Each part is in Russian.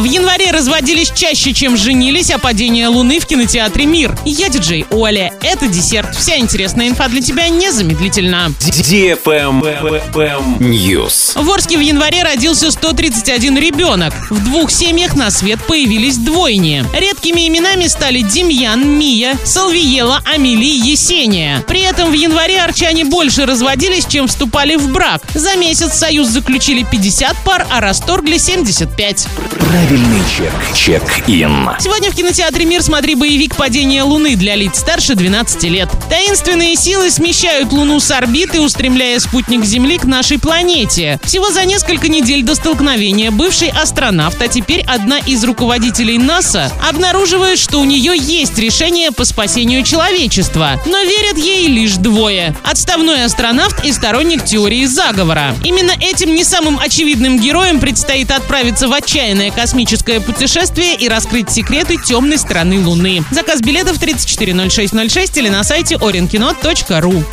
В январе разводились чаще, чем женились, а падение Луны в кинотеатре «Мир». Я диджей Оля. Это десерт. Вся интересная инфа для тебя незамедлительно. News. В Орске в январе родился 131 ребенок. В двух семьях на свет появились двойни. Редкими именами стали Демьян, Мия, Салвиела, Амелия, Есения. При этом в январе арчане больше разводились, чем вступали в брак. За месяц союз заключили 50 пар, а расторгли 75. Правильный чек. Чек-ин. Сегодня в кинотеатре «Мир» смотри боевик «Падение Луны» для лиц старше 12 лет. Таинственные силы смещают Луну с орбиты, устремляя спутник Земли к нашей планете. Всего за несколько недель до столкновения бывший астронавт, а теперь одна из руководителей НАСА, обнаруживает, что у нее есть решение по спасению человечества. Но верят ей лишь двое. Отставной астронавт и сторонник теории заговора. Именно этим не самым очевидным героям предстоит отправиться в отчаянное космическое путешествие и раскрыть секреты темной стороны Луны. Заказ билетов 340606 или на сайте orinkino.ru.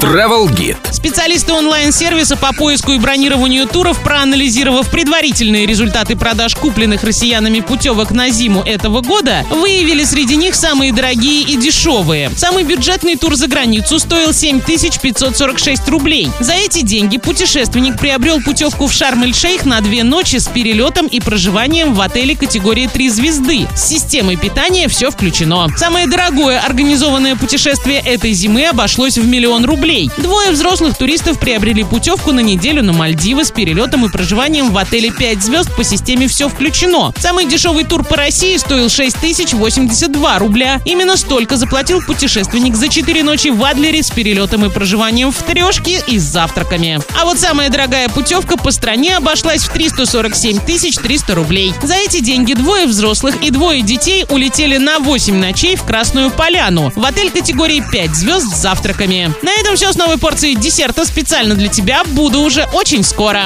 Travel Guide. Специалисты онлайн-сервиса по поиску и бронированию туров, проанализировав предварительные результаты продаж купленных россиянами путевок на зиму этого года, выявили среди них самые дорогие и дешевые. Самый бюджетный тур за границу стоил 7546 рублей. За эти деньги путешественник приобрел путевку в Шарм-эль-Шейх на две ночи с перелетом и проживанием в отеле категории 3 звезды. С системой питания все включено. Самое дорогое организованное путешествие этой зимы обошлось в миллион рублей. Двое взрослых туристов приобрели путевку на неделю на Мальдивы с перелетом и проживанием в отеле 5 звезд по системе «Все включено». Самый дешевый тур по России стоил 6082 рубля. Именно столько заплатил путешественник за 4 ночи в Адлере с перелетом и проживанием в трешке и с завтраками. А вот самая дорогая путевка по стране обошлась в 347 300 За эти деньги двое взрослых и двое детей улетели на 8 ночей в Красную Поляну в отель категории 5 звезд с завтраками. На этом все с новой порцией десерта специально для тебя. Буду уже очень скоро.